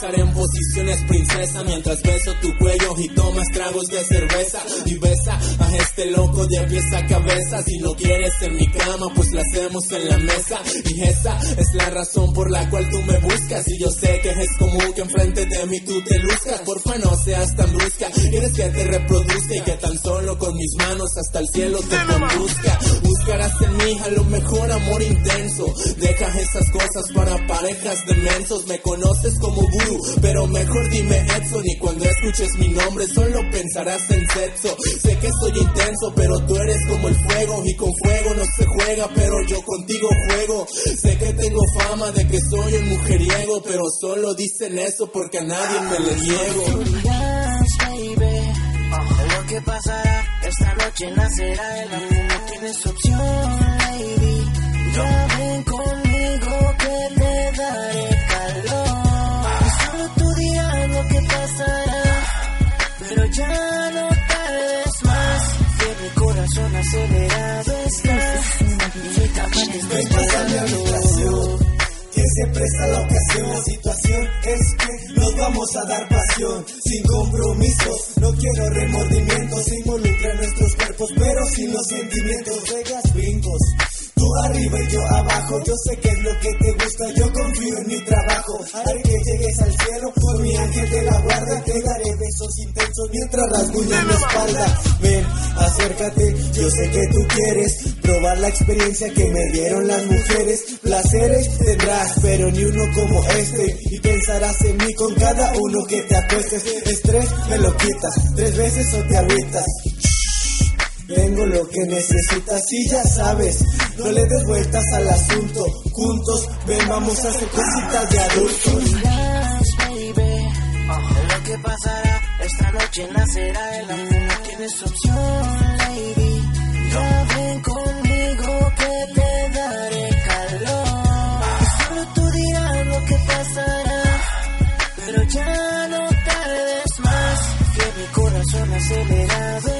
Pensar en posiciones princesa mientras beso tu cuello y tomas tragos de cerveza y besa a este loco de pies a cabeza. Si no quieres en mi cama, pues la hacemos en la mesa y esa es la razón por la cual tú me buscas y yo sé que es común que enfrente de mí tú te luzcas. Porfa no seas tan brusca, quieres que te reproduzca y que tan solo con mis manos hasta el cielo te conduzca. Buscarás en mí a lo mejor amor intenso. Deja esas cosas para parejas de mensos. Me conoces como gurú, pero mejor dime Edson. Y cuando escuches mi nombre, solo pensarás en sexo. Sé que soy intenso, pero tú eres como el fuego. Y con fuego no se juega, pero yo contigo juego. Sé que tengo fama de que soy un mujeriego, pero solo dicen eso porque a nadie me le niego. dirás, baby, de lo que pasará. Noche nacerá el amor, no tienes opción, lady. Ya ven conmigo que te daré calor. Y solo tú dirás lo que pasará, pero ya no tardes más. Que mi corazón acelerado está. Y capaz de habitación, que se presta la ocasión. La situación es que nos vamos a dar pasión, sin compromisos. No quiero remordimientos, involucran pero sin los sentimientos. Vegas brincos. Tú arriba y yo abajo, yo sé que es lo que te gusta, yo confío en mi trabajo. Haré que llegues al cielo, por mi ángel de la guarda, te daré besos intensos mientras rasguñas mi espalda. Ven, acércate, yo sé que tú quieres probar la experiencia que me dieron las mujeres. Placeres tendrás, pero ni uno como este. Y pensarás en mí con cada uno que te acuestes. Estrés me lo quitas, tres veces o te agüitas. Tengo lo que necesitas y ya sabes, no le des vueltas al asunto. Juntos, ven, vamos a hacer cositas de adultos. lo pasará. Esta noche nacerá el amor, no tienes opción, lady. Ya ven conmigo que te daré calor. Solo tú dirás lo que pasará, pero ya no tardes más. Que mi corazón acelerado